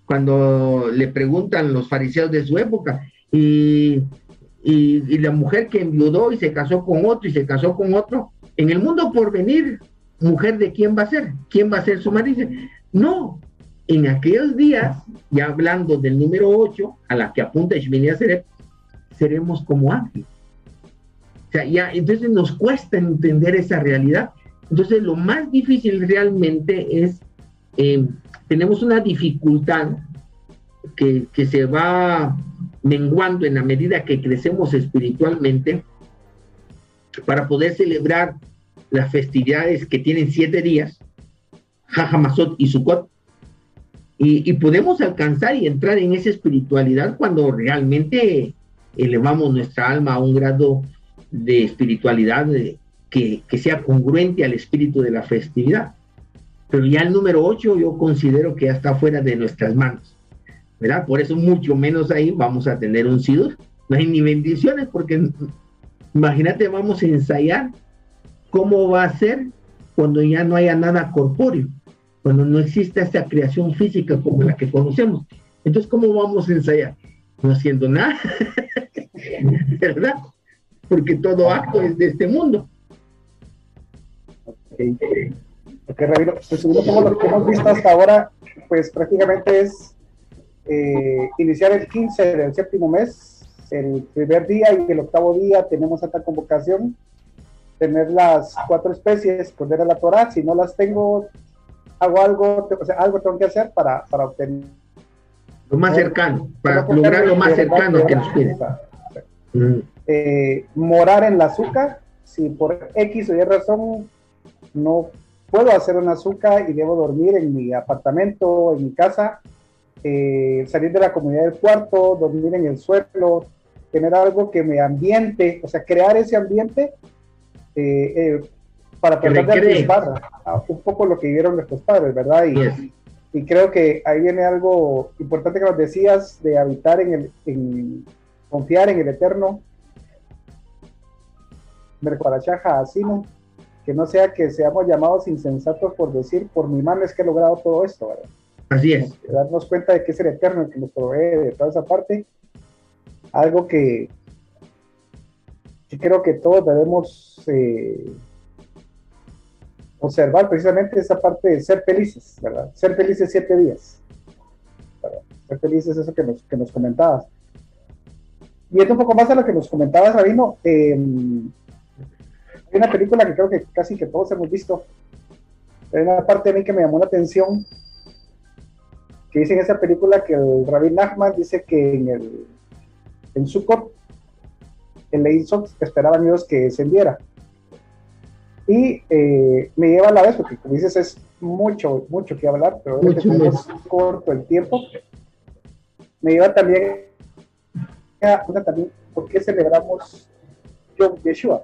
cuando le preguntan los fariseos de su época. Y, y, la mujer que enviudó y se casó con otro y se casó con otro, en el mundo por venir, mujer de quién va a ser, quién va a ser su marido. No, en aquellos días, ya hablando del número 8, a la que apunta Shmini Serep, seremos como ángeles. O sea, ya, entonces nos cuesta entender esa realidad. Entonces, lo más difícil realmente es, eh, tenemos una dificultad que, que se va menguando en la medida que crecemos espiritualmente para poder celebrar las festividades que tienen siete días, Jajamasot y Sukkot, y, podemos alcanzar y entrar en esa espiritualidad cuando realmente elevamos nuestra alma a un grado de espiritualidad que, sea congruente al espíritu de la festividad. Pero ya el número 8 yo considero que ya está fuera de nuestras manos. ¿verdad? Por eso mucho menos ahí vamos a tener un sidur. No hay ni bendiciones porque imagínate, vamos a ensayar cómo va a ser cuando ya no haya nada corpóreo cuando no existe esa creación física como la que conocemos. Entonces, ¿cómo vamos a ensayar? No haciendo nada, (laughs) ¿verdad? Porque todo acto es de este mundo. Ok, okay Rabino, pues según lo que hemos visto hasta ahora, pues prácticamente es eh, iniciar el 15 del séptimo mes, el primer día y el octavo día tenemos esta convocación, tener las cuatro especies, poner a la Torah, si no las tengo, hago algo, o sea, algo tengo que hacer para, para obtener. Lo más cercano, para lograr lo más cercano que nos pide. Mm. Eh, morar en la azúcar, si por X o Y razón no puedo hacer un azúcar y debo dormir en mi apartamento, en mi casa, eh, salir de la comunidad del cuarto, dormir en el suelo, tener algo que me ambiente, o sea, crear ese ambiente eh, eh para tratar de anticipar un poco lo que vivieron nuestros padres, ¿verdad? Y, y, creo que ahí viene algo importante que nos decías de habitar en el, en, confiar en el Eterno, Asino, que no sea que seamos llamados insensatos por decir, por mi mano es que he logrado todo esto, ¿verdad? Así es. Darnos cuenta de que es el Eterno el que nos provee de toda esa parte, algo que, que creo que todos debemos eh, observar precisamente esa parte de ser felices, ¿verdad? Ser felices siete días. Ser felices, eso que nos, que nos comentabas. Y es un poco más a lo que nos comentabas, Rabino. Hay una película que creo que casi que todos hemos visto. Hay una parte de mí que me llamó la atención, que dice en esa película que el Rabin Nachman dice que en el en Sukkot, el Leisot esperaban Dios que descendiera. Y eh, me lleva a la vez, porque como dices, es mucho, mucho que hablar, pero es corto el tiempo. Me lleva también a una también, ¿por qué celebramos Yom Yeshua?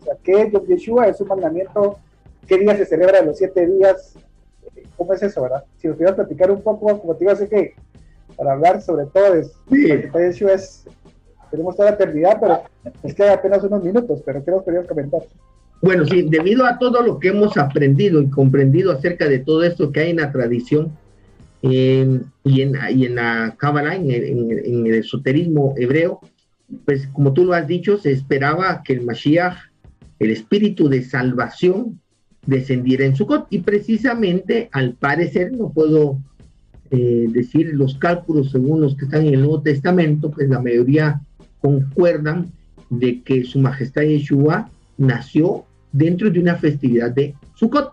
O sea, ¿qué es Yom Yeshua? Es un mandamiento, ¿qué día se celebra los siete días? ¿Cómo es eso, verdad? Si nos pudieras platicar un poco, como te iba a decir que para hablar sobre todo, es, sí. Yeshua es, tenemos toda la eternidad, pero es que hay apenas unos minutos, pero ¿qué nos querías comentar? Bueno, sí, debido a todo lo que hemos aprendido y comprendido acerca de todo esto que hay en la tradición y, en, y en la Kabbalah, en el, esoterismo hebreo, pues como tú lo has dicho, se esperaba que el Mashiach, el espíritu de salvación, descendiera en Sukkot. Y precisamente, al parecer, no puedo eh, decir los cálculos según los que están en el Nuevo Testamento, pues la mayoría concuerdan de que su majestad Yeshua nació dentro de una festividad de Sukkot.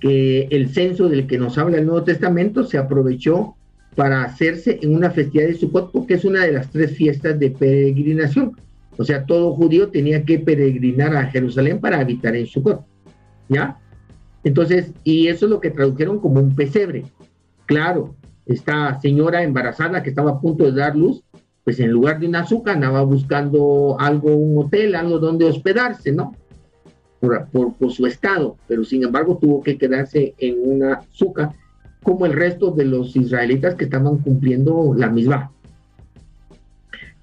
que el censo del que nos habla el Nuevo Testamento se aprovechó para hacerse en una festividad de Sukkot, porque es una de las tres fiestas de peregrinación. O sea, todo judío tenía que peregrinar a Jerusalén para habitar en Sukkot. ¿Ya? Entonces, y eso es lo que tradujeron como un pesebre. Claro, esta señora embarazada que estaba a punto de dar luz, pues en lugar de una azúcar andaba buscando algo, un hotel, algo donde hospedarse, ¿no? Por, por, su estado, pero sin embargo tuvo que quedarse en una azúcar como el resto de los israelitas que estaban cumpliendo la misma.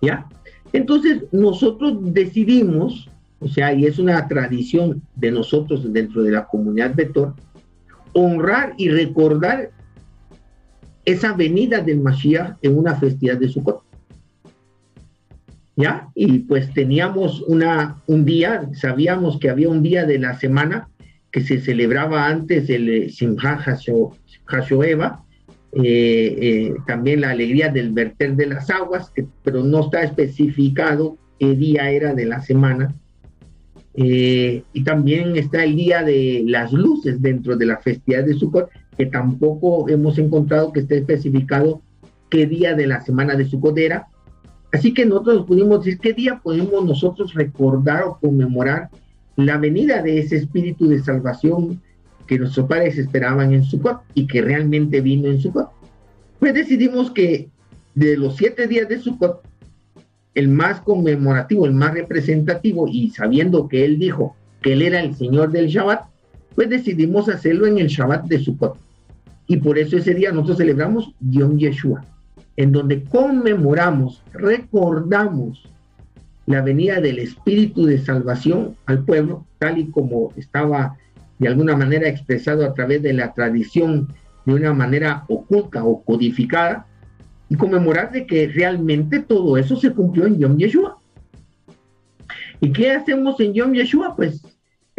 ¿Ya? Entonces nosotros decidimos, o sea, y es una tradición de nosotros dentro de la comunidad Betor, honrar y recordar esa venida del Mashiach en una festividad de Sukkot. ¿Ya? Y pues teníamos una, un día, sabíamos que había un día de la semana que se celebraba antes el eh, Simha Hashoeva, eh, eh, también la alegría del verter de las aguas, pero no está especificado qué día era de la semana. y también está el día de las luces dentro de la festividad de Sukkot, que tampoco hemos encontrado que esté especificado qué día de la semana de Sukkot era. Así que nosotros pudimos decir qué día podemos nosotros recordar o conmemorar la venida de ese espíritu de salvación que nuestros padres esperaban en Sukkot y que realmente vino en Sukkot. Pues decidimos que de los siete días de Sukkot, el más conmemorativo, el más representativo, y sabiendo que él dijo que él era el Señor del Shabbat, pues decidimos hacerlo en el Shabbat de Sukkot. Y por eso ese día nosotros celebramos Yom Yeshua, en donde conmemoramos, recordamos la venida del Espíritu de Salvación al pueblo, tal y como estaba de alguna manera expresado a través de la tradición de una manera oculta o codificada, y conmemorar de que realmente todo eso se cumplió en Yom Yeshua. ¿Y qué hacemos en Yom Yeshua? Pues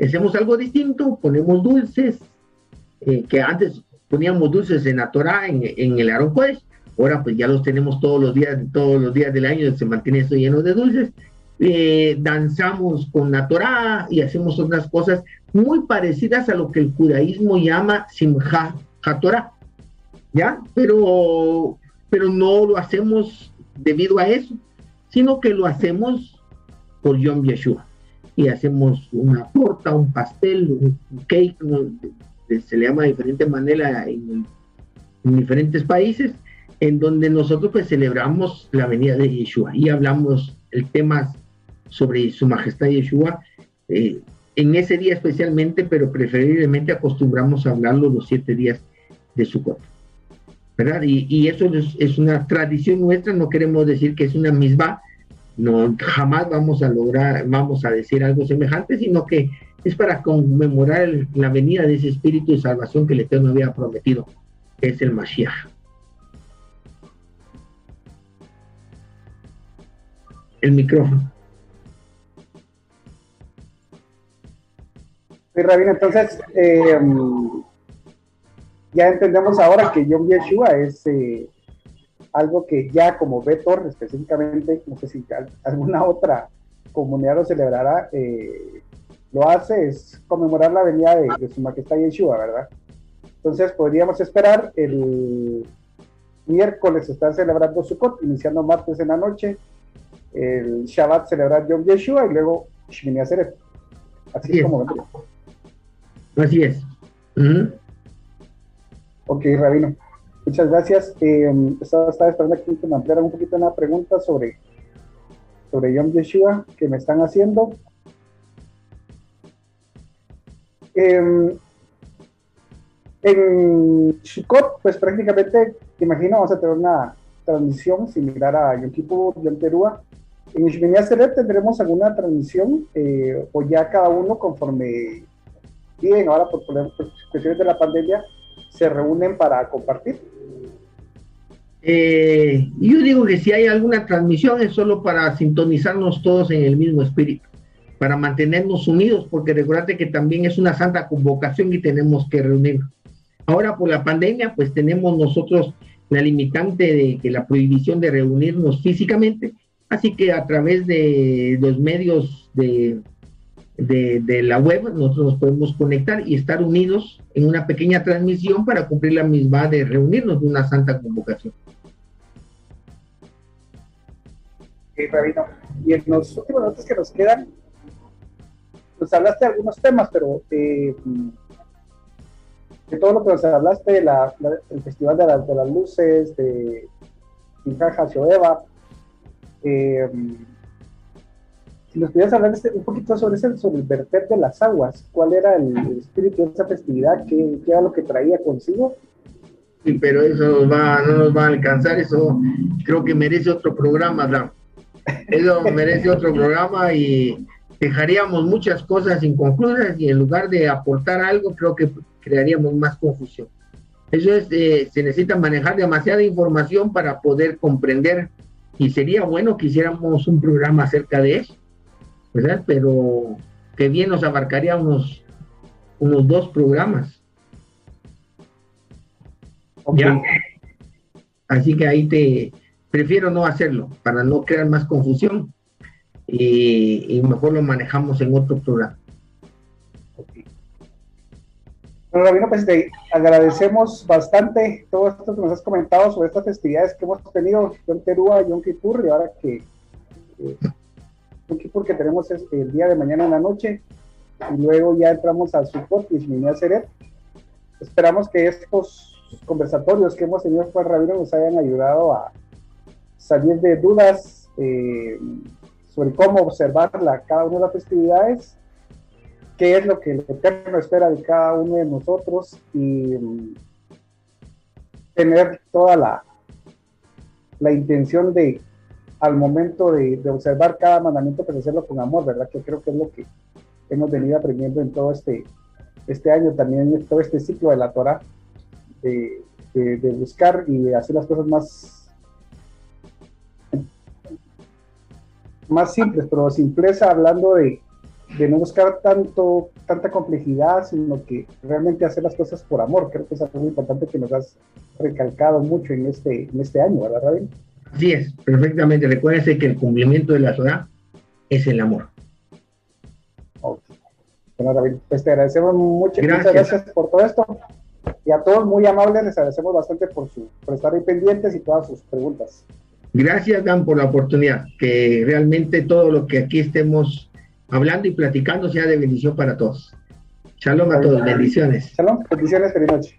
hacemos algo distinto, ponemos dulces, eh, que antes poníamos dulces en la Torah, en, el Aarón ahora pues ya los tenemos todos los días, todos los días del año, se mantiene esto lleno de dulces, eh, danzamos con la Torah y hacemos otras cosas muy parecidas a lo que el judaísmo llama Simha HaTorah, ¿ya? Pero, pero no lo hacemos debido a eso, sino que lo hacemos por Yom Yeshua. Y hacemos una torta, un pastel, un cake, se le llama de diferente manera en, en diferentes países, en donde nosotros pues celebramos la venida de Yeshua y hablamos el tema sobre su majestad Yeshua, eh, en ese día especialmente, pero preferiblemente acostumbramos a hablarlo los siete días de su cuerpo. ¿Verdad? Y, eso es, una tradición nuestra, no queremos decir que es una misma, no, jamás vamos a lograr, vamos a decir algo semejante, sino que es para conmemorar la venida de ese espíritu de salvación que el Eterno había prometido, es el Mashiach. El micrófono. Sí, Rabino, entonces eh, ya entendemos ahora que Yom Yeshua es eh, algo que ya como Betor específicamente, no sé si alguna otra comunidad lo celebrará, eh, lo hace, es conmemorar la venida de, su majestad Yeshua, ¿verdad? Entonces podríamos esperar el miércoles estar celebrando Sukkot, iniciando martes en la noche, el Shabbat celebrar Yom Yeshua y luego Shmini Aseret. Así es como vendría. Así es. Ok, Rabino. Muchas gracias. Eh, estaba, esperando aquí que me ampliaran un poquito una pregunta sobre, sobre Yom Yeshua que me están haciendo. Em, en Shukot, pues prácticamente, te imagino, vamos a tener una transmisión similar a Yom Kippur, Yom Teruah. En Shmini tendremos alguna transmisión eh, o ya cada uno conforme bien, ahora por, cuestiones de la pandemia, se reúnen para compartir? Eh, yo digo que si hay alguna transmisión es solo para sintonizarnos todos en el mismo espíritu, para mantenernos unidos, porque recuerda que también es una santa convocación y tenemos que reunirnos. Ahora por la pandemia, pues tenemos nosotros la limitante de que la prohibición de reunirnos físicamente, así que a través de los medios de de, de, la web, nosotros nos podemos conectar y estar unidos en una pequeña transmisión para cumplir la misma de reunirnos de una santa convocación. Okay, Rabino. Y en los últimos minutos que nos quedan, pues hablaste de algunos temas, pero eh, de todo lo que nos hablaste, de la, el Festival de, de, las Luces, de Injaja Shoeva, eh, si nos pudieras hablar este, un poquito sobre, ese, sobre el verter de las aguas, ¿cuál era el, espíritu de esa festividad? ¿Qué, ¿Qué, era lo que traía consigo? Sí, pero eso va, no nos va a alcanzar, eso creo que merece otro programa, ¿no? Eso merece otro programa y dejaríamos muchas cosas inconclusas y en lugar de aportar algo, creo que crearíamos más confusión. Eso es, eh, se necesita manejar demasiada información para poder comprender y sería bueno que hiciéramos un programa acerca de eso, ¿verdad? Pero que bien nos abarcaría unos, unos dos programas. ¿Ya? Así que ahí te prefiero no hacerlo para no crear más confusión y, mejor lo manejamos en otro programa. Bueno, Rabino, pues te agradecemos bastante todo esto que nos has comentado sobre estas festividades que hemos tenido, en Terúa, Yom Kippur, y ahora que eh, Yom Kippur que tenemos el día de mañana en la noche, y luego ya entramos al Sukkot y Shmini Seret. Esperamos que estos conversatorios que hemos tenido con Rabino nos hayan ayudado a salir de dudas, eh, sobre cómo observar cada una de las festividades, qué es lo que el Eterno espera de cada uno de nosotros y mm, tener toda la, la intención de, al momento de, observar cada mandamiento, pues hacerlo con amor, ¿verdad? Que creo que es lo que hemos venido aprendiendo en todo este, este año, también en todo este ciclo de la Torah, de, de buscar y de hacer las cosas más más simples, pero simpleza hablando de, de, no buscar tanto, tanta complejidad, sino que realmente hacer las cosas por amor. Creo que es algo importante que nos has recalcado mucho en este, en este año, ¿verdad, Rabin? Así es, perfectamente. Recuérdense que el cumplimiento de la Torah es el amor. Bueno, Rabin, pues te agradecemos mucho. Gracias. Muchas gracias por todo esto. Y a todos muy amables, les agradecemos bastante por, su, por estar ahí pendientes y todas sus preguntas. Gracias, Dan, por la oportunidad. Que realmente todo lo que aquí estemos hablando y platicando sea de bendición para todos. Shalom a todos. Bendiciones. Shalom. Bendiciones. Feliz noche.